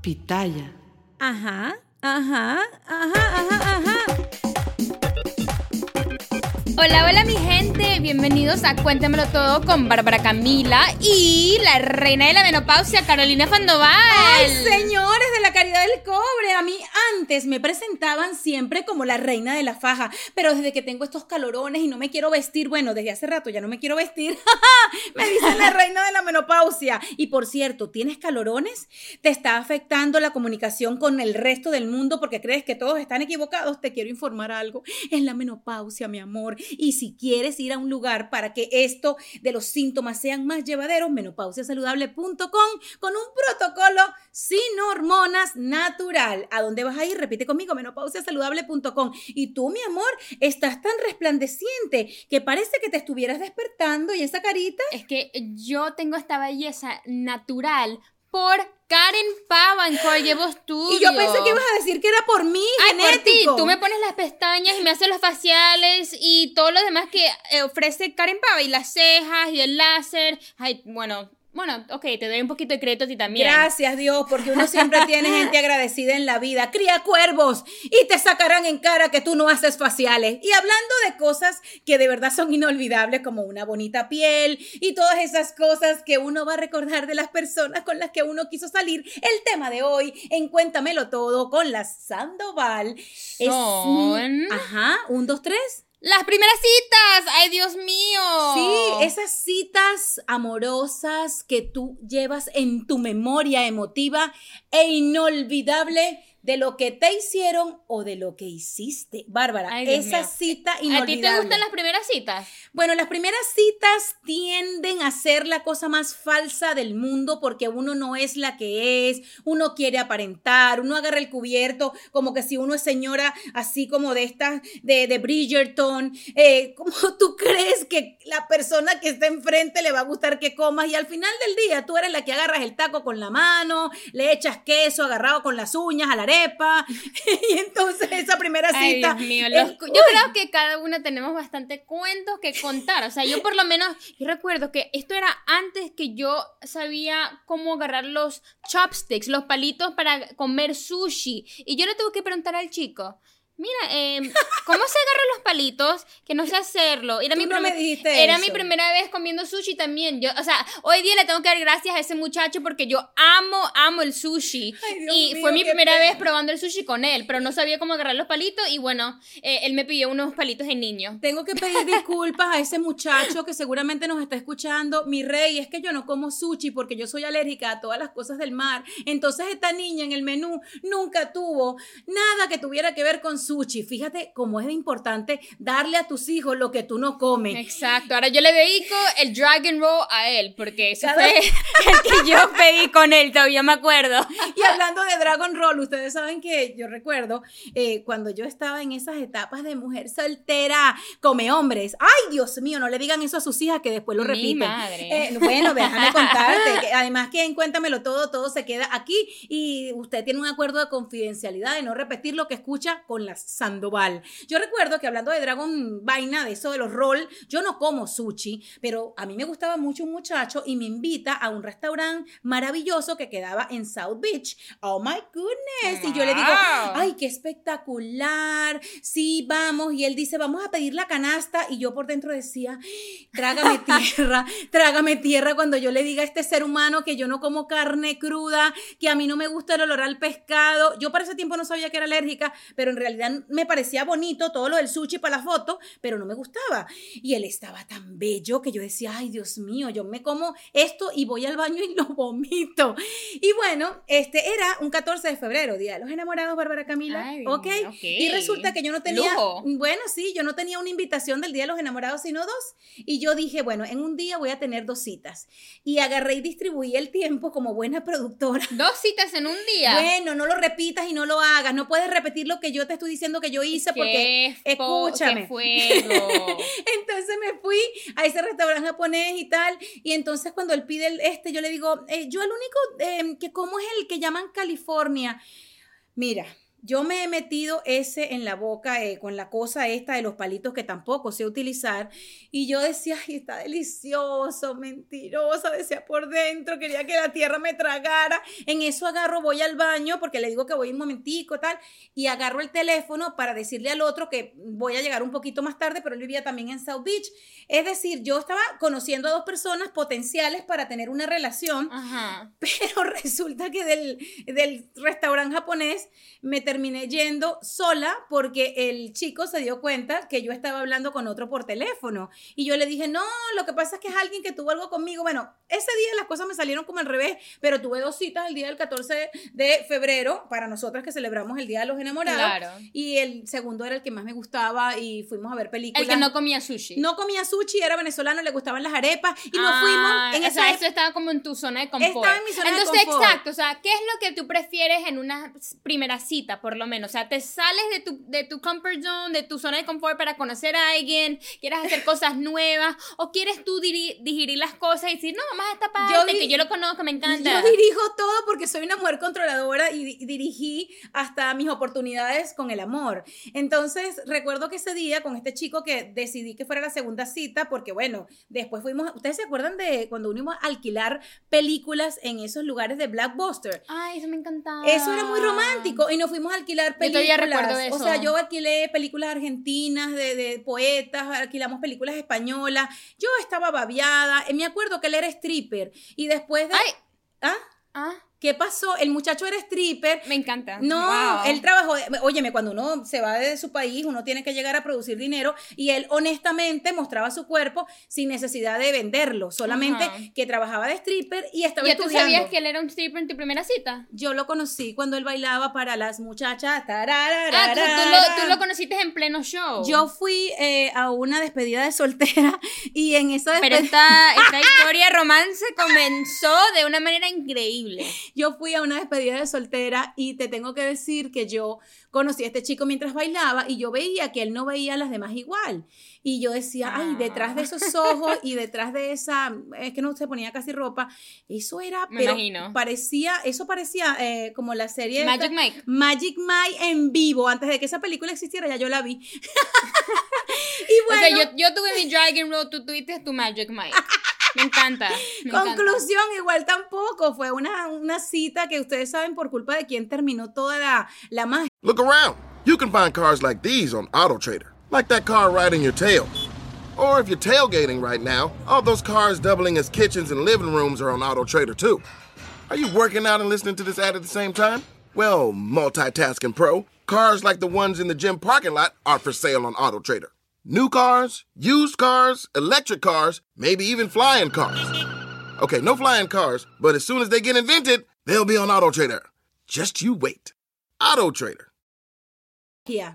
pitaya. Ajá, ajá, ajá, ajá, ajá. Hola, hola mi gente, bienvenidos a Cuéntamelo Todo con Bárbara Camila y la reina de la menopausia, Carolina Fandoval. ¡Ay, señores del cobre! A mí antes me presentaban siempre como la reina de la faja, pero desde que tengo estos calorones y no me quiero vestir, bueno, desde hace rato ya no me quiero vestir, me dicen la reina de la menopausia. Y por cierto, ¿tienes calorones? ¿Te está afectando la comunicación con el resto del mundo porque crees que todos están equivocados? Te quiero informar algo. Es la menopausia, mi amor. Y si quieres ir a un lugar para que esto de los síntomas sean más llevaderos, menopausiasaludable.com con un protocolo sin hormonas natural. ¿A dónde vas a ir? Repite conmigo, menopausiasaludable.com. Y tú, mi amor, estás tan resplandeciente que parece que te estuvieras despertando y esa carita. Es que yo tengo esta belleza natural por Karen Pavancourt, llevo estudio. Y yo pensé que ibas a decir que era por mí, Ay, por ti. Tú me pones las pestañas y me haces los faciales y todo lo demás que eh, ofrece Karen Pava y las cejas y el láser. Ay, bueno, bueno, ok, te doy un poquito de crédito a ti también. Gracias Dios, porque uno siempre tiene gente agradecida en la vida. Cría cuervos y te sacarán en cara que tú no haces faciales. Y hablando de cosas que de verdad son inolvidables, como una bonita piel y todas esas cosas que uno va a recordar de las personas con las que uno quiso salir, el tema de hoy en Cuéntamelo Todo con la Sandoval es... Son- Ajá, un, dos, tres. Las primeras citas, ay Dios mío. Sí, esas citas amorosas que tú llevas en tu memoria emotiva e inolvidable de lo que te hicieron o de lo que hiciste. Bárbara, Ay, esa mío. cita ¿A inolvidable. ti te gustan las primeras citas? Bueno, las primeras citas tienden a ser la cosa más falsa del mundo porque uno no es la que es, uno quiere aparentar, uno agarra el cubierto como que si uno es señora así como de estas, de, de Bridgerton, eh, como tú crees que la persona que está enfrente le va a gustar que comas y al final del día tú eres la que agarras el taco con la mano, le echas queso agarrado con las uñas a la arepa. Y entonces esa primera Ay, cita... Dios mío, los yo creo que cada una tenemos bastante cuentos que contar. O sea, yo por lo menos, yo recuerdo que esto era antes que yo sabía cómo agarrar los chopsticks, los palitos para comer sushi. Y yo le tuve que preguntar al chico. Mira, em, ¿cómo se agarran los palitos? Que no sé hacerlo. Era, Tú mi, no me primer- dijiste era eso. mi primera vez comiendo sushi también. Yo, o sea, hoy día le tengo que dar gracias a ese muchacho porque yo amo, amo el sushi. Ay, Dios y mío, fue mi primera pena. vez probando el sushi con él, pero no sabía cómo agarrar los palitos y bueno, eh, él me pidió unos palitos de niño. Tengo que pedir disculpas a ese muchacho que seguramente nos está escuchando. Mi rey, es que yo no como sushi porque yo soy alérgica a todas las cosas del mar. Entonces esta niña en el menú nunca tuvo nada que tuviera que ver con sushi. Fíjate cómo es importante darle a tus hijos lo que tú no comes. Exacto, ahora yo le dedico el Dragon Roll a él, porque ese fue el que yo pedí con él, todavía me acuerdo. Y hablando de Dragon Roll, ustedes saben que yo recuerdo eh, cuando yo estaba en esas etapas de mujer soltera, come hombres. Ay, Dios mío, no le digan eso a sus hijas que después lo Mi repiten. madre. Eh, bueno, déjame contarte. que además que en Cuéntamelo todo, todo se queda aquí y usted tiene un acuerdo de confidencialidad de no repetir lo que escucha con la Sandoval. Yo recuerdo que hablando de Dragon Vaina, de eso de los roll, yo no como sushi, pero a mí me gustaba mucho un muchacho y me invita a un restaurante maravilloso que quedaba en South Beach. Oh my goodness. Y yo le digo, ay, qué espectacular. Sí, vamos. Y él dice, vamos a pedir la canasta. Y yo por dentro decía, trágame tierra, trágame tierra cuando yo le diga a este ser humano que yo no como carne cruda, que a mí no me gusta el olor al pescado. Yo para ese tiempo no sabía que era alérgica, pero en realidad me parecía bonito todo lo del sushi para la foto, pero no me gustaba. Y él estaba tan bello que yo decía, ay Dios mío, yo me como esto y voy al baño y lo vomito. Y bueno, este era un 14 de febrero, Día de los Enamorados, Bárbara Camila. Ay, ¿ok? ok. Y resulta que yo no tenía, Lujo. bueno, sí, yo no tenía una invitación del Día de los Enamorados, sino dos. Y yo dije, bueno, en un día voy a tener dos citas. Y agarré y distribuí el tiempo como buena productora. Dos citas en un día. Bueno, no lo repitas y no lo hagas. No puedes repetir lo que yo te estoy diciendo que yo hice porque Qué escúchame. qué fuego. entonces me fui a ese restaurante japonés y tal. Y entonces cuando él pide el este, yo le digo, eh, yo el único eh, que como es el que llaman California. Mira, yo me he metido ese en la boca eh, con la cosa esta de los palitos que tampoco sé utilizar. Y yo decía, ay, está delicioso, mentirosa, decía por dentro, quería que la tierra me tragara. En eso agarro, voy al baño porque le digo que voy un momentico, tal, y agarro el teléfono para decirle al otro que voy a llegar un poquito más tarde, pero él vivía también en South Beach. Es decir, yo estaba conociendo a dos personas potenciales para tener una relación, pero resulta que del, del restaurante japonés me terminé yendo sola porque el chico se dio cuenta que yo estaba hablando con otro por teléfono. Y yo le dije, no, lo que pasa es que es alguien que tuvo algo conmigo. Bueno, ese día las cosas me salieron como al revés, pero tuve dos citas el día del 14 de febrero para nosotras que celebramos el Día de los Enamorados. Y el segundo era el que más me gustaba y fuimos a ver películas. El que no comía sushi. No comía sushi, era venezolano, le gustaban las arepas y nos ah, fuimos. En esa eso estaba como en tu zona de confort. Estaba en mi zona Entonces, de confort. exacto, o sea, ¿qué es lo que tú prefieres en una primera cita, por lo menos? O sea, te sales de tu, de tu comfort zone, de tu zona de confort para conocer a alguien, quieres hacer cosas nuevas, o quieres tú digerir las cosas y decir, no, más esta parte, yo que yo lo conozco, me encanta. Yo dirijo todo porque soy una mujer controladora y dirigí hasta mis oportunidades con el amor. Entonces, recuerdo que ese día con este chico que decidí que fuera la segunda cita, porque bueno, después fuimos, ¿ustedes se acuerdan de cuando unimos a alquilar películas en esos lugares de Blackbuster? Ay, eso me encantaba. Eso era muy romántico y nos fuimos alquilar películas. Yo recuerdo eso. O sea, yo alquilé películas argentinas de, de, poetas, alquilamos películas españolas. Yo estaba babiada. Me acuerdo que él era stripper y después de... Ay. ¿Ah? Ah. ¿Qué pasó? El muchacho era stripper. Me encanta. No, él trabajó. Óyeme, cuando uno se va de su país, uno tiene que llegar a producir dinero y él honestamente mostraba su cuerpo sin necesidad de venderlo, solamente que trabajaba de stripper y estaba ¿Y estudiando. tú sabías que él era un stripper en tu primera cita? Yo lo conocí cuando él bailaba para las muchachas. Ah, ¿tú, lo, tú, lo, conociste en pleno show. Yo fui eh, a una despedida de soltera y en esa despedida. Pero esta, esta historia romance comenzó de una manera increíble. Yo fui a una despedida de soltera y te tengo que decir que yo conocí a este chico mientras bailaba y yo veía que él no veía a las demás igual. Y yo decía, ay, detrás de esos ojos y detrás de esa, es que no se ponía casi ropa, eso era, Me pero imagino. parecía, eso parecía eh, como la serie Magic Mike. Magic Mike en vivo, antes de que esa película existiera, ya yo la vi. y bueno. O sea, yo, yo tuve mi Dragon Road, tú tuviste tu Magic Mike. Me encanta. Conclusión, igual tampoco. Fue una, una cita que ustedes saben por culpa de quién terminó toda la, la magia. Look around. You can find cars like these on AutoTrader. Like that car right in your tail. Or if you're tailgating right now, all those cars doubling as kitchens and living rooms are on AutoTrader too. Are you working out and listening to this ad at the same time? Well, multitasking pro, cars like the ones in the gym parking lot are for sale on AutoTrader. New cars, used cars, electric cars, maybe even flying cars. Okay, no flying cars, but as soon as they get invented, they'll be on Auto Trader. Just you wait. Auto Trader. Yeah.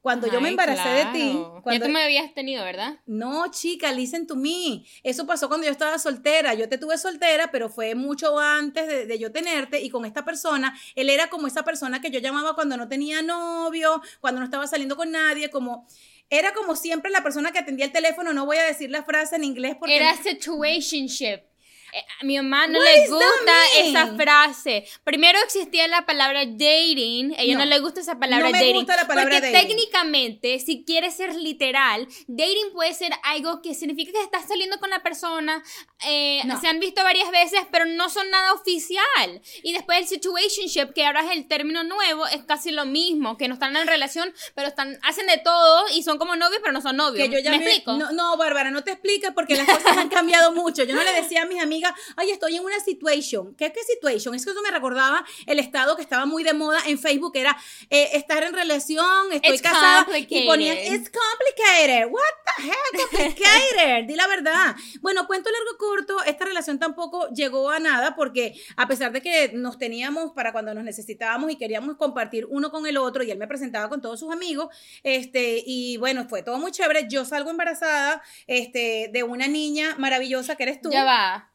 Cuando yo me embaracé de ti. Cuando... Ya tú me habías tenido, ¿verdad? No, chica, listen to me. Eso pasó cuando yo estaba soltera. Yo te tuve soltera, pero fue mucho antes de, de, yo tenerte. Y con esta persona, él era como esa persona que yo llamaba cuando no tenía novio, cuando no estaba saliendo con nadie, como era como siempre la persona que atendía el teléfono, no voy a decir la frase en inglés porque... Era situationship. Eh, a mi mamá no le gusta esa frase. Primero existía la palabra dating. A ella no, le gusta esa palabra no me dating. Gusta la palabra porque técnicamente, si quieres ser literal, dating puede ser algo que significa que estás saliendo con la persona. Eh, se han visto varias veces, pero no son nada oficial. Y después el situationship, que ahora es el término nuevo, es casi lo mismo. Que no están en relación, pero están hacen de todo y son como novios, pero no son novios. Que yo ya ¿Me, explico? No, no, Bárbara, no te explicas porque las cosas han cambiado mucho. Yo no le decía a mis amigas ay, estoy en una situation. ¿Qué, qué situation? Es que eso me recordaba el estado que estaba muy de moda en Facebook, era eh, estar en relación, estoy casada. Y ponían, it's complicated. What the hell, complicated? Di la verdad. Bueno, cuento largo corto, esta relación tampoco llegó a nada porque a pesar de que nos teníamos para cuando nos necesitábamos y queríamos compartir uno con el otro y él me presentaba con todos sus amigos, este, y bueno, fue todo muy chévere. Yo salgo embarazada, este, de una niña maravillosa que eres tú. Ya va.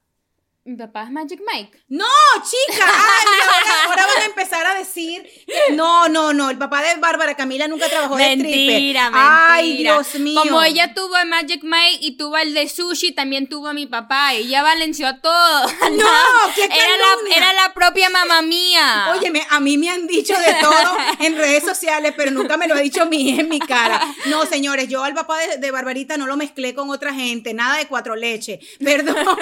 Mi papá es Magic Mike. No, chica. ahora, van a empezar a decir. no, no, no. El papá de Bárbara Camila nunca trabajó de stripper. Mentira, Ay, Dios mío. Como ella tuvo a Magic Mike y tuvo el de sushi, también tuvo a mi papá. Y ella valenció a todo. No, qué era la, Era la propia mamá mía. Óyeme, a mí me han dicho de todo en redes sociales, pero nunca me lo ha dicho mi en mi cara. No, señores, yo al papá de, de Barbarita no lo mezclé con otra gente, nada de cuatro leches. Perdón.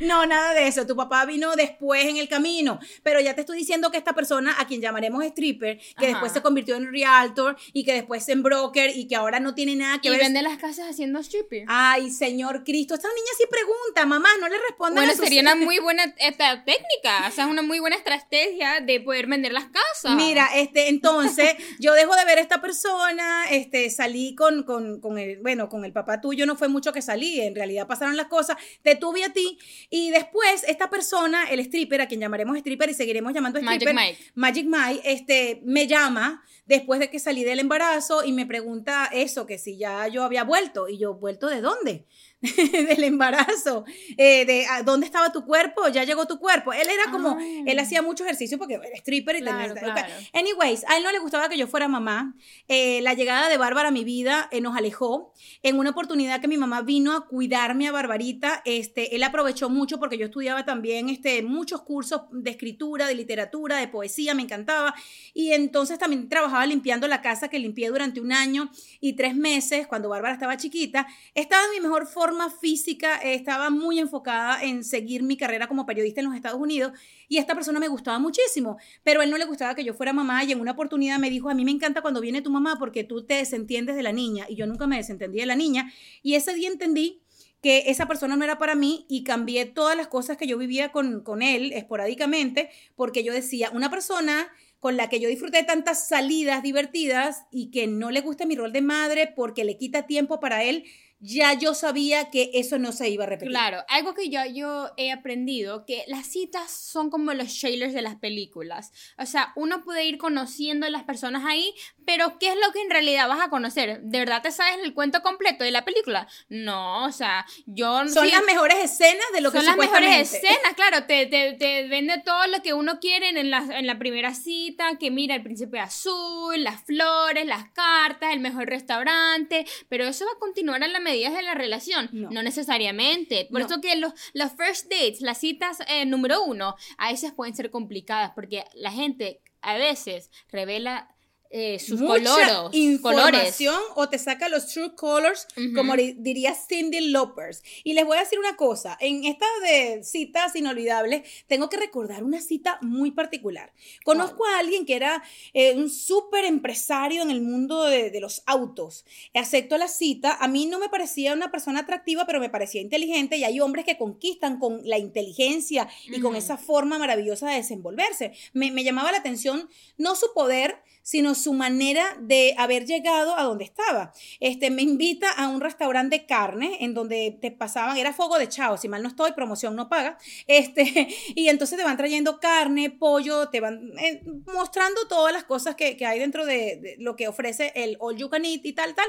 No, nada de eso. Tu papá vino después en el camino. Pero ya te estoy diciendo que esta persona, a quien llamaremos stripper, que Ajá. después se convirtió en realtor y que después en broker y que ahora no tiene nada que y ver. vende las casas haciendo stripper. Ay, señor Cristo, esta niña sí pregunta, mamá, no le respondan Bueno, a sus- sería una muy buena esta, técnica, o sea, es una muy buena estrategia de poder vender las casas. Mira, este, entonces, yo dejo de ver a esta persona, este, salí con, con, con el, bueno, con el papá tuyo no fue mucho que salí, en realidad pasaron las cosas, te tuve a ti, y después esta persona, el stripper, a quien llamaremos stripper y seguiremos llamando Magic stripper, Mike. Magic Mike, este, me llama después de que salí del embarazo y me pregunta eso, que si ya yo había vuelto, y yo, ¿vuelto de dónde? del embarazo, eh, de ¿a dónde estaba tu cuerpo, ya llegó tu cuerpo. Él era como, Ah. él hacía mucho ejercicio porque era stripper y Claro, tenía... claro. Anyways, a él no le gustaba que yo fuera mamá. Eh, la llegada de Bárbara a mi vida eh, nos alejó. En una oportunidad que mi mamá vino a cuidarme a Barbarita, este, él aprovechó mucho porque yo estudiaba también este, muchos cursos de escritura, de literatura, de poesía, me encantaba. Y entonces también trabajaba limpiando la casa que limpié durante un año y tres meses cuando Bárbara estaba chiquita. Estaba en mi mejor forma física, estaba muy enfocada en seguir mi carrera como periodista en los Estados Unidos y esta persona me gustaba muchísimo, pero él no le gustaba que yo fuera mamá y en una oportunidad me dijo, a mí me encanta cuando viene tu mamá porque tú te desentiendes de la niña y yo nunca me desentendí de la niña y ese día entendí que esa persona no era para mí y cambié todas las cosas que yo vivía con, con él esporádicamente porque yo decía, una persona con la que yo disfruté tantas salidas divertidas y que no le gusta mi rol de madre porque le quita tiempo para él, ya yo sabía que eso no se iba a repetir. Claro, algo que yo, yo he aprendido, que las citas son como los trailers de las películas. O sea, uno puede ir conociendo a las personas ahí, pero ¿qué es lo que en realidad vas a conocer? ¿De verdad te sabes el cuento completo de la película? No, o sea, yo... Son sí- las mejores escenas de lo que son las mejores escenas, claro, te, te, te vende todo lo que uno quiere en la, en la primera cita, que mira el príncipe azul, las flores, las cartas, el mejor restaurante, pero eso va a continuar a la medida de la relación, No. no, necesariamente. Por No. eso que los, los first dates, las citas eh, número uno, a veces pueden ser complicadas, porque la gente a veces revela eh, sus Mucha coloros, colores. información o te saca los true colors, como di- diría Cindy Lopers. Y les voy a decir una cosa, en esta de citas inolvidables, tengo que recordar una cita muy particular. Conozco a alguien que era eh, un súper empresario en el mundo de, de los autos. Acepto la cita, a mí no me parecía una persona atractiva, pero me parecía inteligente y hay hombres que conquistan con la inteligencia y con esa forma maravillosa de desenvolverse. Me, me llamaba la atención no su poder, sino su manera de haber llegado a donde estaba. Este, me invita a un restaurante de carne en donde te pasaban, era fuego de chao, si mal no estoy, promoción no paga. Este, y entonces te van trayendo carne, pollo, te van eh, mostrando todas las cosas que, que hay dentro de, de lo que ofrece el all you can eat y tal, tal.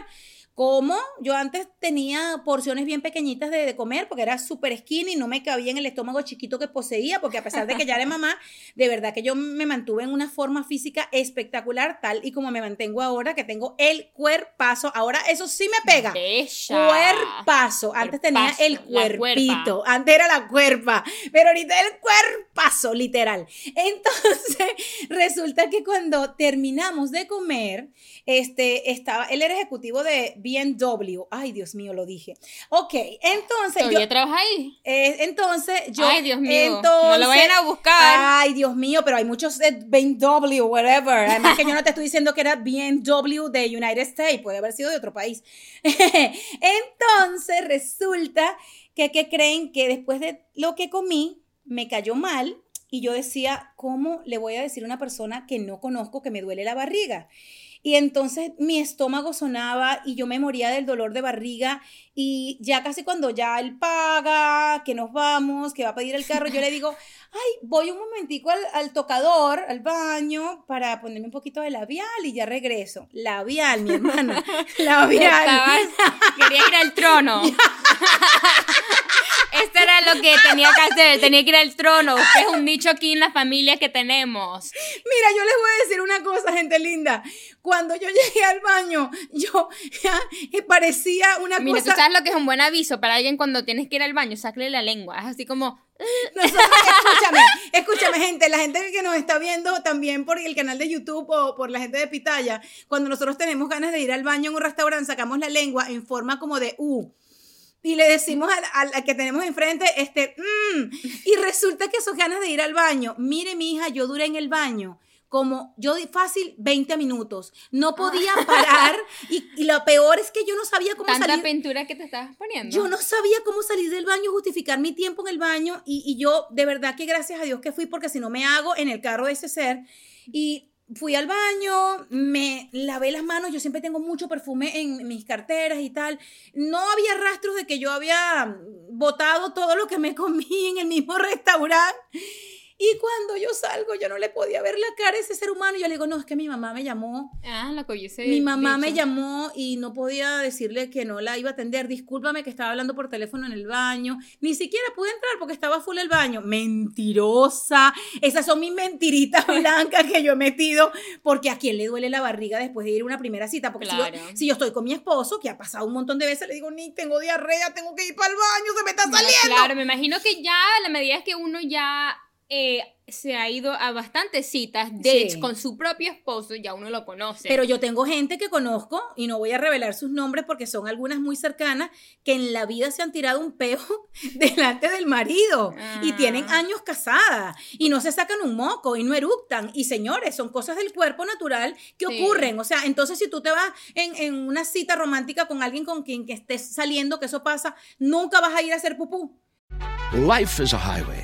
Como yo antes tenía porciones bien pequeñitas de, de comer porque era súper skinny, no me cabía en el estómago chiquito que poseía, porque a pesar de que ya era mamá, de verdad que yo me mantuve en una forma física espectacular, tal y como me mantengo ahora, que tengo el cuerpazo. Ahora eso sí me pega. Bella. Cuerpazo. Antes tenía el cuerpito. Antes era la cuerpa. Pero ahorita el cuerpazo, literal. Entonces, resulta que cuando terminamos de comer, este, estaba, él era ejecutivo de BMW. Ay, Dios mío, lo dije. Ok, entonces yo, ¿Todavía trabaja ahí? eh, entonces yo, Ay, Dios mío. entonces, no lo vayan a buscar. Ay, Dios mío, pero hay muchos BMW, whatever. Además que yo no te estoy diciendo que era BMW de United States, puede haber sido de otro país. Entonces resulta que, que creen que después de lo que comí, me cayó mal y yo decía, ¿cómo le voy a decir a una persona que no conozco que me duele la barriga? Y entonces mi estómago sonaba y yo me moría del dolor de barriga y ya casi cuando ya él paga, que nos vamos, que va a pedir el carro, yo le digo, ay, voy un momentico al, al tocador, al baño, para ponerme un poquito de labial y ya regreso. Labial, mi hermana, labial. Estabas- quería ir al trono. Esto era lo que tenía que hacer, tenía que ir al trono. Usted es un nicho aquí en la familia que tenemos. Mira, yo les voy a decir una cosa, gente linda. Cuando yo llegué al baño, yo parecía una Mira, tú cosa... sabes lo que es un buen aviso para alguien cuando tienes que ir al baño, sácale la lengua. Es así como, Nosotros, escúchame, escúchame, gente, la gente que nos está viendo también por el canal de YouTube o por la gente de Pitaya, cuando nosotros tenemos ganas de ir al baño en un restaurante, sacamos la lengua en forma como de U. Y le decimos al, al que tenemos enfrente, este, mm, y resulta que esos ganas de ir al baño, mire mi hija, yo duré en el baño como yo di fácil 20 minutos. No podía parar y, y lo peor es que yo no sabía cómo Tanta salir. pintura que te estabas poniendo. Yo no sabía cómo salir del baño, justificar mi tiempo en el baño y, y yo de verdad que gracias a Dios que fui porque si no me hago en el carro de ese ser y fui al baño, me lavé las manos, yo siempre tengo mucho perfume en mis carteras y tal. No había rastros de que yo había botado todo lo que me comí en el mismo restaurante. Y cuando yo salgo, yo no le podía ver la cara a ese ser humano. Yo le digo, no, es que mi mamá me llamó. Ah, que hubiese Mi mamá me llamó y no podía decirle que no la iba a atender. Discúlpame que estaba hablando por teléfono en el baño. Ni siquiera pude entrar porque estaba full el baño. Mentirosa. Esas son mis mentiritas blancas que yo he metido. Porque a quién le duele la barriga después de ir a una primera cita. Porque si, yo, si yo estoy con mi esposo, que ha pasado un montón de veces, le digo, ni tengo diarrea, tengo que ir para el baño, se me está No, saliendo. claro, me imagino que ya a la medida que uno ya eh, se ha ido a bastantes citas, dates Sí. con su propio esposo, ya uno lo conoce. Pero yo tengo gente que conozco, y no voy a revelar sus nombres porque son algunas muy cercanas, que en la vida se han tirado un peo delante del marido y Ah. tienen años casadas y no se sacan un moco y no eructan. Y señores, son cosas del cuerpo natural que Sí. ocurren. O sea, entonces si tú te vas en, en una cita romántica con alguien con quien que estés saliendo, que eso pasa, nunca vas a ir a hacer pupú. Life is a highway,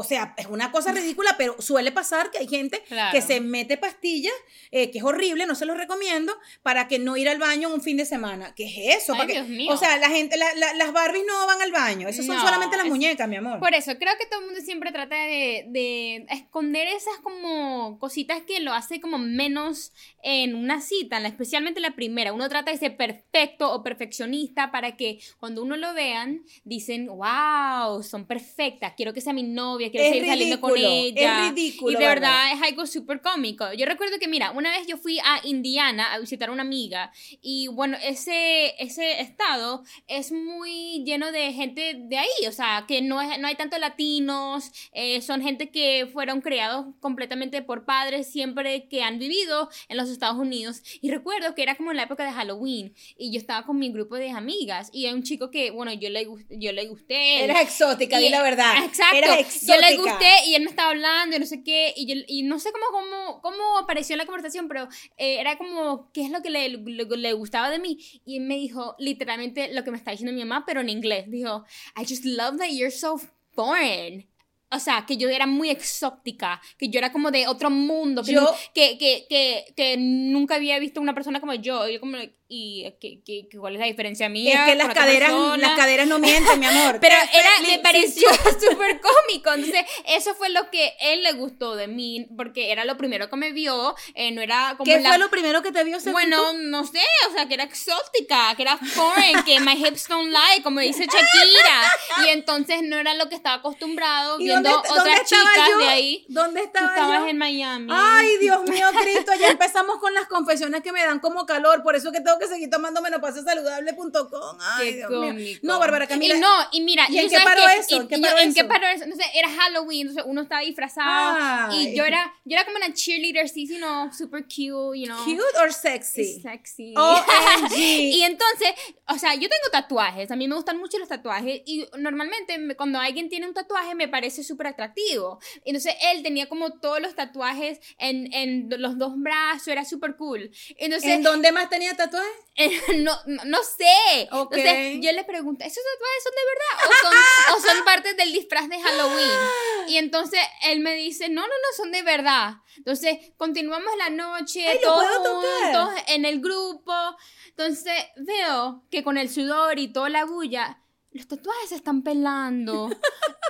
O sea, es una cosa ridícula, pero suele pasar que hay gente Claro. que se mete pastillas, eh, que es horrible, no se los recomiendo, para que no ir al baño un fin de semana. ¿Qué es eso? Ay, Para que- Dios mío. O sea, la gente, la- la- las Barbies no van al baño, esas son solamente las es- muñecas, mi amor. Por eso, creo que todo el mundo siempre trata de, de esconder esas como cositas que lo hace como menos en una cita, especialmente la primera. Uno trata de ser perfecto o perfeccionista para que cuando uno lo vean, dicen, wow, son perfectas, quiero que sea mi novia, quiero Es seguir saliendo con ridículo, ella. es ridículo, Y de verdad Bárbara. es algo súper cómico. Yo recuerdo que, mira, una vez yo fui a Indiana a visitar a una amiga y bueno, ese, ese estado es muy lleno de gente de ahí, o sea, que no, es, no hay tanto latinos, eh, son gente que fueron criados completamente por padres siempre que han vivido en los Estados Unidos. Y recuerdo que era como en la época de Halloween y yo estaba con mi grupo de amigas y hay un chico que, bueno, yo le, yo le gusté. Eras exótica, Y- di la verdad. Exacto. Eras Yo le gusté y él me estaba hablando y no sé qué. Y, yo- y no sé cómo, cómo, cómo apareció la conversación, pero eh, era como, ¿qué es lo que le, le, le gustaba de mí? Y él me dijo literalmente lo que me está diciendo mi mamá, pero en inglés. Dijo, I just love that you're so foreign. O sea, que yo era muy exótica, que yo era como de otro mundo, que, Yo- que, que, que, que nunca había visto una persona como yo. Yo como, ¿y qué, qué- qué- cuál es la diferencia mía? Es que las caderas, persona? las caderas no mienten, mi amor. Pero era, me pareció súper cómico. Entonces, eso fue lo que él le gustó de mí, porque era lo primero que me vio. eh, no era como ¿Qué la. fue lo primero que te vio bueno, tú? no sé, o sea, que era exótica, que era foreign, que my hips don't lie, como dice Shakira. Y entonces no era lo que estaba acostumbrado ¿Y viendo dónde, otras chicas yo? de ahí. ¿Dónde Tú estaba estabas yo? en Miami. Ay, Dios mío, Cristo, ya empezamos con las confesiones que me dan como calor, por eso que tengo que seguir tomando menopausasaludable.com. Ay, Qué Dios mío. No, Bárbara Camila. Y no, y mira, ¿Y ¿y en qué paró qué? eso? Y- ¿En qué paró yo- ¿En qué eso? paró eso? Entonces era Halloween, entonces uno estaba disfrazado. Ay. Y yo era, yo era como una cheerleader, sí, know, super cute, you know. ¿Cute or sexy? Sexy. OMG. y entonces, o sea, yo tengo tatuajes, a mí me gustan mucho los tatuajes y normalmente me- cuando alguien tiene un tatuaje me parece súper atractivo. Entonces él tenía como todos los tatuajes en, en los dos brazos, era súper cool. Entonces, ¿En dónde más tenía tatuajes? no, no, sé. Entonces yo le pregunto, ¿esos tatuajes son de verdad? ¿O son, o son parte del disfraz de Halloween? Y entonces él me dice, no, no, no, son de verdad. Entonces continuamos la noche, Ay, ¿lo todos juntos en el grupo. Entonces veo que con el sudor y toda la bulla, los tatuajes se están pelando.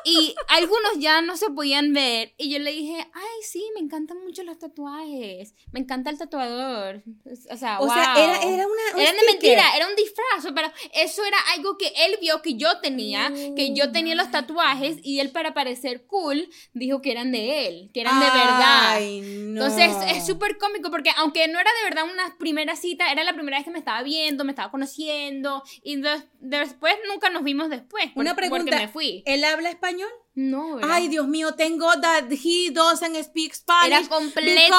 y algunos ya no se podían ver. Y yo le dije, ay, sí, me encantan mucho los tatuajes. Me encanta el tatuador. O sea, O wow. sea, era, era una. un Era de mentira, era un disfraz, pero eso era algo que él vio que yo tenía, que yo tenía los tatuajes y él para parecer cool dijo que eran de él, que eran de verdad. Ay, no. Entonces es súper cómico porque aunque no era de verdad una primera cita, era la primera vez que me estaba viendo, me estaba conociendo y de- después nunca nos vimos después. por- Una pregunta. Porque me fui. ¿Él habla español? No, era- Ay, Dios mío, tengo that he doesn't speak Spanish. era because I completamente,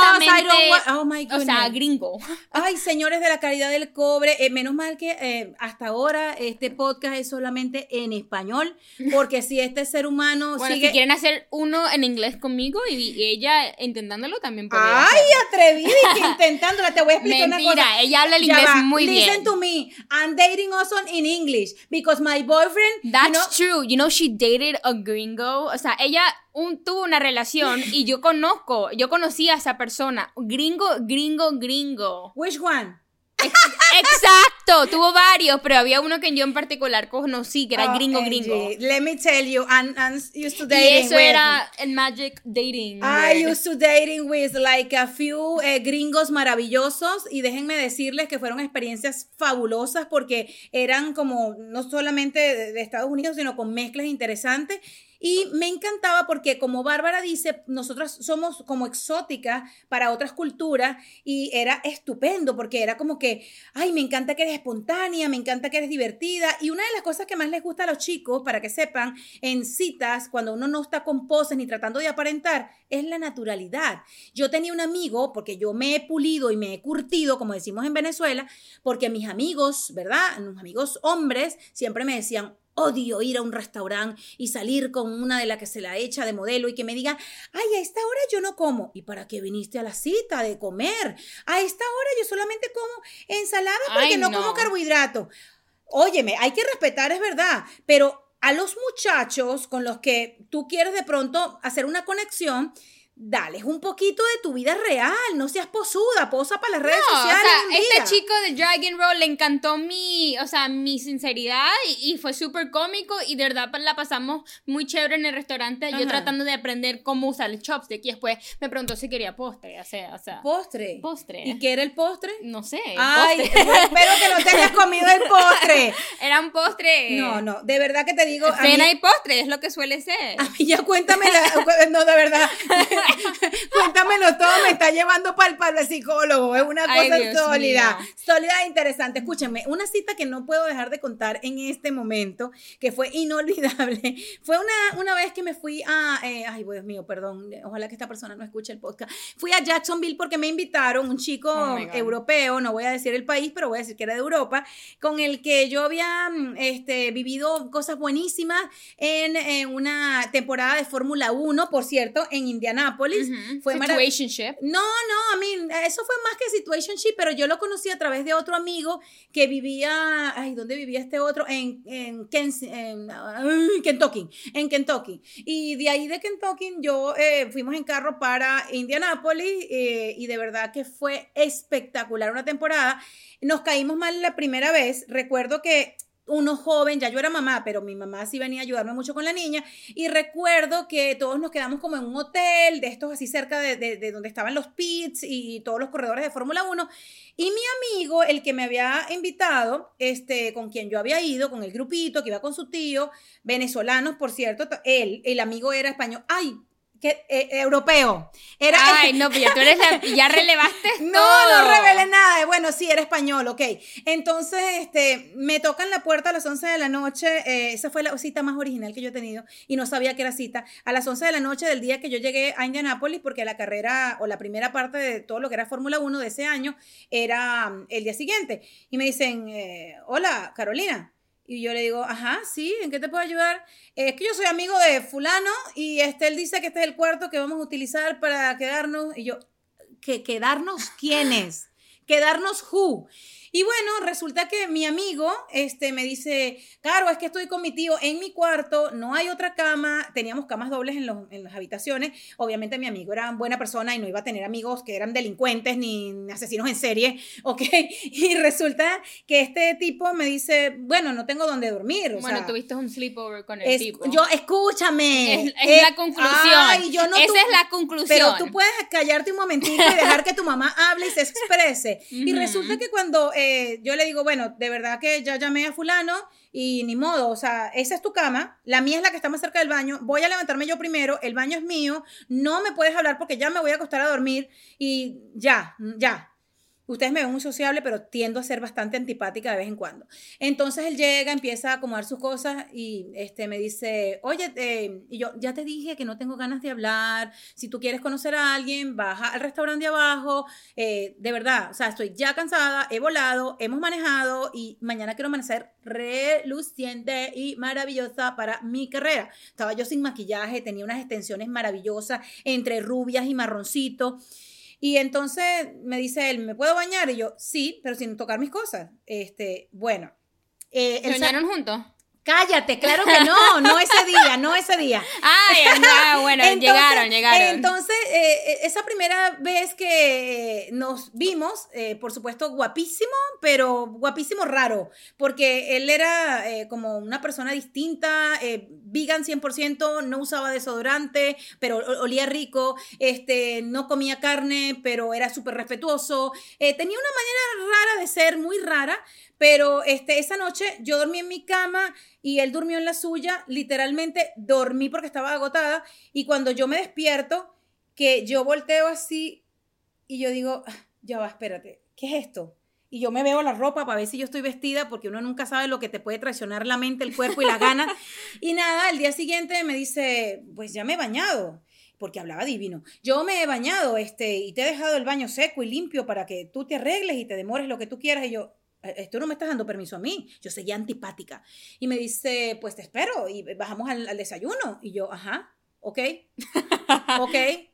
don't oh my o sea, goodness. gringo. Ay, señores de la caridad del cobre, eh, menos mal que eh, hasta ahora este podcast es solamente en español, porque si este ser humano Bueno, sigue... si quieren hacer uno en inglés conmigo y, y ella intentándolo también Ay, hacer. atrevida y que intentándola, te voy a explicar una Mentira, cosa. ella habla el inglés muy Listen bien. to me, I'm dating also in English, because my boyfriend, you That's know, true. You know, she dated a gringo. O sea, ella un- tuvo una relación y yo conozco, yo conocí a esa persona. Gringo, gringo, gringo. which one? Exacto, tuvo varios, pero había uno que yo en particular conocí, que era Oh, gringo, Angie, gringo. Let me tell you, I'm, I'm used to Y dating eso with- era el magic dating. I used to dating with like a few eh, gringos maravillosos y déjenme decirles que fueron experiencias fabulosas porque eran como no solamente de, de Estados Unidos sino con mezclas interesantes y me encantaba porque como Bárbara dice nosotras somos como exóticas para otras culturas y era estupendo porque era como que ay me encanta que eres espontánea me encanta que eres divertida y una de las cosas que más les gusta a los chicos para que sepan en citas cuando uno no está con poses ni tratando de aparentar es la naturalidad. Yo tenía un amigo, porque yo me he pulido y me he curtido, como decimos en Venezuela, porque mis amigos, ¿verdad? Mis amigos hombres siempre me decían, odio ir a un restaurante y salir con una de las que se la echa de modelo y que me diga, ay, a esta hora yo no como. ¿Y para qué viniste a la cita de comer? A esta hora yo solamente como ensalada porque Ay, no, no. como carbohidrato. Óyeme, hay que respetar, es verdad, pero a los muchachos con los que tú quieres de pronto hacer una conexión, dales un poquito de tu vida real, no seas posuda, posa para las redes No, o sociales. un sea, este día. chico de Dragon Roll le encantó mi, o sea, mi sinceridad y, y fue súper cómico y de verdad la pasamos muy chévere en el restaurante. Yo tratando de aprender cómo usar el chopstick y después me preguntó si quería postre, o sea, o sea Postre. Postre. ¿Y qué era el postre? no sé, Ay, postre. espero que no te hayas comido el postre. era un postre. No, no, de verdad que te digo. Cena mí- y postre es lo que suele ser. A mí ya cuéntame la, no, de verdad, cuéntamelo todo, me está llevando para el psicólogo, es una Ay, cosa Dios sólida, mío. sólida e interesante. Escúchenme, una cita que no puedo dejar de contar en este momento, que fue inolvidable, fue una, una vez que me fui a, eh, ay, Dios mío, perdón, ojalá que esta persona no escuche el podcast, fui a Jacksonville porque me invitaron un chico Oh europeo, no voy a decir el país, pero voy a decir que era de Europa, con el que yo había mm, este, vivido cosas buenísimas en, en una temporada de Fórmula 1, por cierto, en Indianápolis. Ujú. Fue marav- Situationship. no, no, a mí eso fue más que situationship, pero yo lo conocí a través de otro amigo que vivía, ay, ¿dónde vivía este otro? En, en, en, Kentucky, en Kentucky. Y de ahí de Kentucky yo eh, fuimos en carro para Indianápolis eh, y de verdad que fue espectacular una temporada. Nos caímos mal la primera vez, recuerdo que uno joven, ya yo era mamá, pero mi mamá sí venía a ayudarme mucho con la niña. Y recuerdo que todos nos quedamos como en un hotel de estos así cerca de, de- de donde estaban los pits y todos los corredores de Fórmula 1. Y mi amigo, el que me había invitado, este, con quien yo había ido, con el grupito que iba con su tío, venezolanos, por cierto, él, el amigo era español. ¡Ay! Que, eh, europeo. Era, Ay, no, pues ya tú eres la, ya relevaste no, todo. no revelé nada. Bueno, sí, era español, ok. Entonces, este, me tocan la puerta a las 11 de la noche. eh, esa fue la cita más original que yo he tenido y no sabía que era cita. A las 11 de la noche del día que yo llegué a Indianápolis, porque la carrera o la primera parte de todo lo que era Fórmula 1 de ese año era mm, el día siguiente. Y me dicen, eh, hola, Carolina. Y yo le digo, ajá, sí, ¿en qué te puedo ayudar? "Eh, Es que yo soy amigo de fulano y este, él dice que este es el cuarto que vamos a utilizar para quedarnos. Y yo, ¿que quedarnos quiénes? quedarnos who. Y bueno, resulta que mi amigo este, me dice, Caro, es que estoy con mi tío en mi cuarto, no hay otra cama, teníamos camas dobles en, los- en las habitaciones. Obviamente mi amigo era buena persona y no iba a tener amigos que eran delincuentes ni asesinos en serie, ¿ok? Y resulta que este tipo me dice, bueno, no tengo dónde dormir. O Bueno, sea, tuviste un sleepover con el es- tipo. yo, escúchame. es, es Eh, la conclusión. ay, yo no Esa es la conclusión. Pero tú puedes callarte un momentito y dejar que tu mamá hable y se exprese. Y resulta que cuando eh, yo le digo, bueno, de verdad que ya llamé a fulano y ni modo, o sea, esa es tu cama, la mía es la que está más cerca del baño, voy a levantarme yo primero, el baño es mío, no me puedes hablar porque ya me voy a acostar a dormir y ya, ya. Ustedes me ven muy sociable, pero tiendo a ser bastante antipática de vez en cuando. Entonces él llega, empieza a acomodar sus cosas y este, me dice, oye, y yo ya te dije que no tengo ganas de hablar. Si tú quieres conocer a alguien, baja al restaurante de abajo. Eh, de verdad, o sea, estoy ya cansada, he volado, hemos manejado y mañana quiero amanecer reluciente y maravillosa para mi carrera. Estaba yo sin maquillaje, tenía unas extensiones maravillosas entre rubias y marroncito. Y entonces me dice él, ¿me puedo bañar? Y yo, sí, pero sin tocar mis cosas. Este, bueno. eh, ¿Se bañaron juntos? Cállate, claro que no, no ese día, no ese día. Ay, ah, bueno, Entonces- llegaron, llegaron. Entonces, eh, esa primera vez que eh, nos vimos, eh, por supuesto, guapísimo, pero guapísimo raro, porque él era eh, como una persona distinta, eh, vegan 100%, no usaba desodorante, pero olía rico, este, no comía carne, pero era súper respetuoso, eh, tenía una manera rara de ser, muy rara, pero este, esa noche yo dormí en mi cama y él durmió en la suya. Literalmente dormí porque estaba agotada. Y cuando yo me despierto, que yo volteo así y yo digo, "Ah, ya va, espérate, ¿qué es esto? Y yo me veo la ropa para ver si yo estoy vestida, porque uno nunca sabe lo que te puede traicionar la mente, el cuerpo y la gana. y nada, al día siguiente me dice, pues ya me he bañado porque hablaba divino. Yo me he bañado este, y te he dejado el baño seco y limpio para que tú te arregles y te demores lo que tú quieras. Y yo, "Eh, esto no me estás dando permiso a mí. Yo seguía antipática. Y me dice, pues te espero y bajamos al, al desayuno. Y yo, ajá, ok, ok.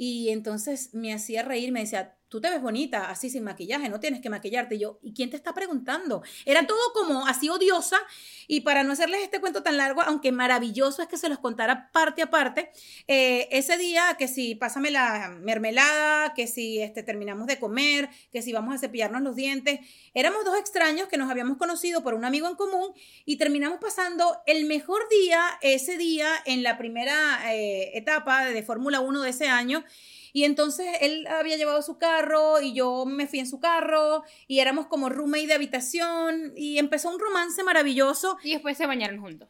Y entonces me hacía reír, me decía, tú te ves bonita, así sin maquillaje, no tienes que maquillarte. Y yo, ¿y quién te está preguntando? Era todo como así odiosa. Y para no hacerles este cuento tan largo, aunque maravilloso es que se los contara parte a parte, eh, ese día que si pásame la mermelada, que si este, terminamos de comer, que si vamos a cepillarnos los dientes, éramos dos extraños que nos habíamos conocido por un amigo en común y terminamos pasando el mejor día ese día en la primera eh, etapa de Fórmula 1 de ese año. Y entonces él había llevado su carro y yo me fui en su carro y éramos como roommate de habitación y empezó un romance maravilloso. Y después se bañaron juntos.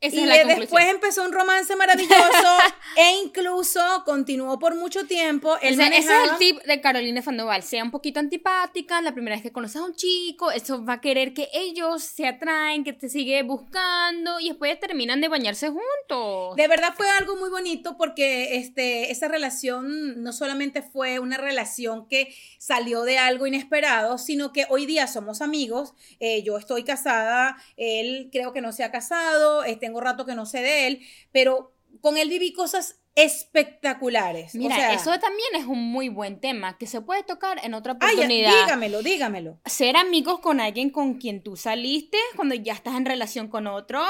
Esa y es la le- conclusión. después empezó un romance maravilloso e incluso continuó por mucho tiempo. Él O sea, ese es el tip de Carolina Sandoval. Sea un poquito antipática la primera vez que conoces a un chico. Eso va a querer que ellos se atraen, que te sigue buscando y después terminan de bañarse juntos. De verdad fue algo muy bonito porque este, esa relación no solamente fue una relación que salió de algo inesperado, sino que hoy día somos amigos. Eh, yo estoy casada, él creo que no se ha casado, eh, tengo rato que no sé de él, pero con él viví cosas espectaculares. Mira, o sea, eso también es un muy buen tema que se puede tocar en otra ay, oportunidad. dígamelo, dígamelo. ser amigos con alguien con quien tú saliste cuando ya estás en relación con otro.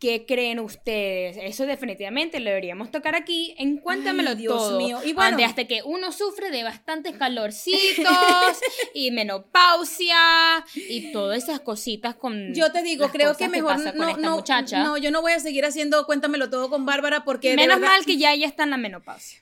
¿Qué creen ustedes? Eso definitivamente lo deberíamos tocar aquí en Cuéntamelo Ay, Dios todo. mío. Y bueno- hasta que uno sufre de bastantes calorcitos y menopausia y todas esas cositas con Yo te digo, creo que mejor no, no, muchacha. no, yo no voy a seguir haciendo cuéntamelo todo con Bárbara porque Menos verdad- mal que ya ella está en la menopausia.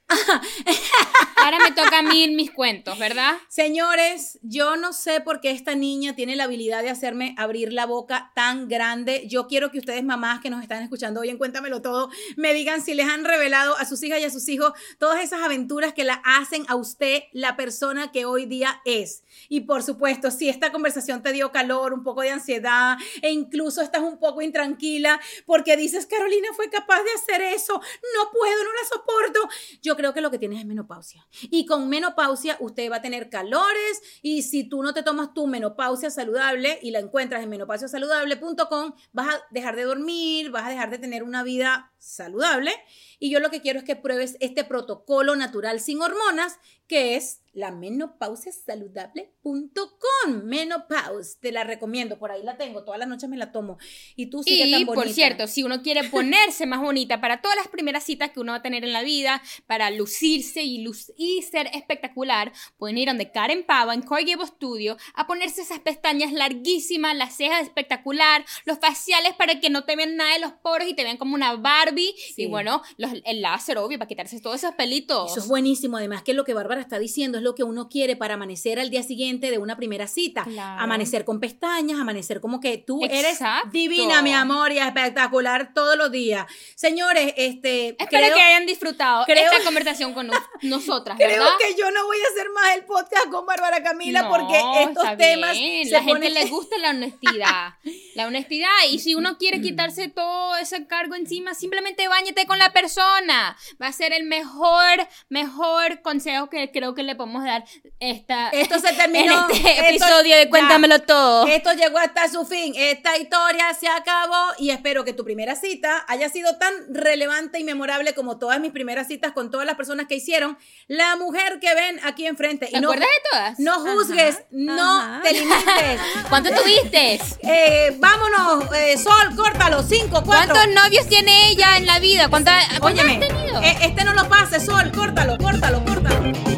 Ahora me toca a mí mis cuentos, ¿verdad? Señores, yo no sé por qué esta niña tiene la habilidad de hacerme abrir la boca tan grande. Yo quiero que ustedes, mamás que nos están escuchando hoy en Cuéntamelo Todo, me digan si les han revelado a sus hijas y a sus hijos todas esas aventuras que la hacen a usted la persona que hoy día es. Y por supuesto, si esta conversación te dio calor, un poco de ansiedad e incluso estás un poco intranquila porque dices, Carolina fue capaz de hacer eso, no puedo, no la soporto. Yo creo que lo que tienes es menopausia. Y con menopausia usted va a tener calores y si tú no te tomas tu menopausia saludable y la encuentras en menopausiasaludable.com, vas a dejar de dormir, vas a dejar de tener una vida saludable. Y yo lo que quiero es que pruebes este protocolo natural sin hormonas, que es la menopausesaludable.com. Menopause, te la recomiendo, por ahí la tengo, todas las noches me la tomo. Y tú sigue Y tan bonita. por cierto, si uno quiere ponerse más bonita para todas las primeras citas que uno va a tener en la vida, para lucirse y, luz y ser espectacular, pueden ir donde Karen Pava en Gable Studio a ponerse esas pestañas larguísimas, las cejas espectacular, los faciales para que no te vean nada de los poros y te vean como una Barbie. Sí. Y bueno, los- el láser, obvio, para quitarse todos esos pelitos. Eso es buenísimo, además que lo que Bárbara está diciendo es lo que uno quiere para amanecer al día siguiente de una primera cita. Claro. Amanecer con pestañas, amanecer como que tú Exacto. eres divina, mi amor, y espectacular todos los días. Señores, este Espero creo, que hayan disfrutado creo- esta conversación con nos- nosotras, creo que yo no voy a hacer más el podcast con Bárbara Camila No, porque estos temas se la gente le gusta la honestidad. La honestidad. Y si uno quiere quitarse todo ese cargo encima, simplemente bañete con la persona. Va a ser el mejor, mejor consejo que creo que le podemos dar esta, Esto se terminó. en este Esto- episodio de ya. Cuéntamelo Todo. Esto llegó hasta su fin. Esta historia se acabó y espero que tu primera cita haya sido tan relevante y memorable como todas mis primeras citas con todas las personas que hicieron. La mujer que ven aquí enfrente. ¿Te Y no, acuerdas de todas? no juzgues, Ajá, no ajá. te limites. ¿Cuánto tuviste? Eh, vámonos, eh, Sol, córtalo. Cinco, cuatro. ¿Cuántos novios tiene ella en la vida? ¿Cuántas, ¿cuántos Óyeme, has tenido? eh, este no lo pase, Sol, córtalo, córtalo, córtalo.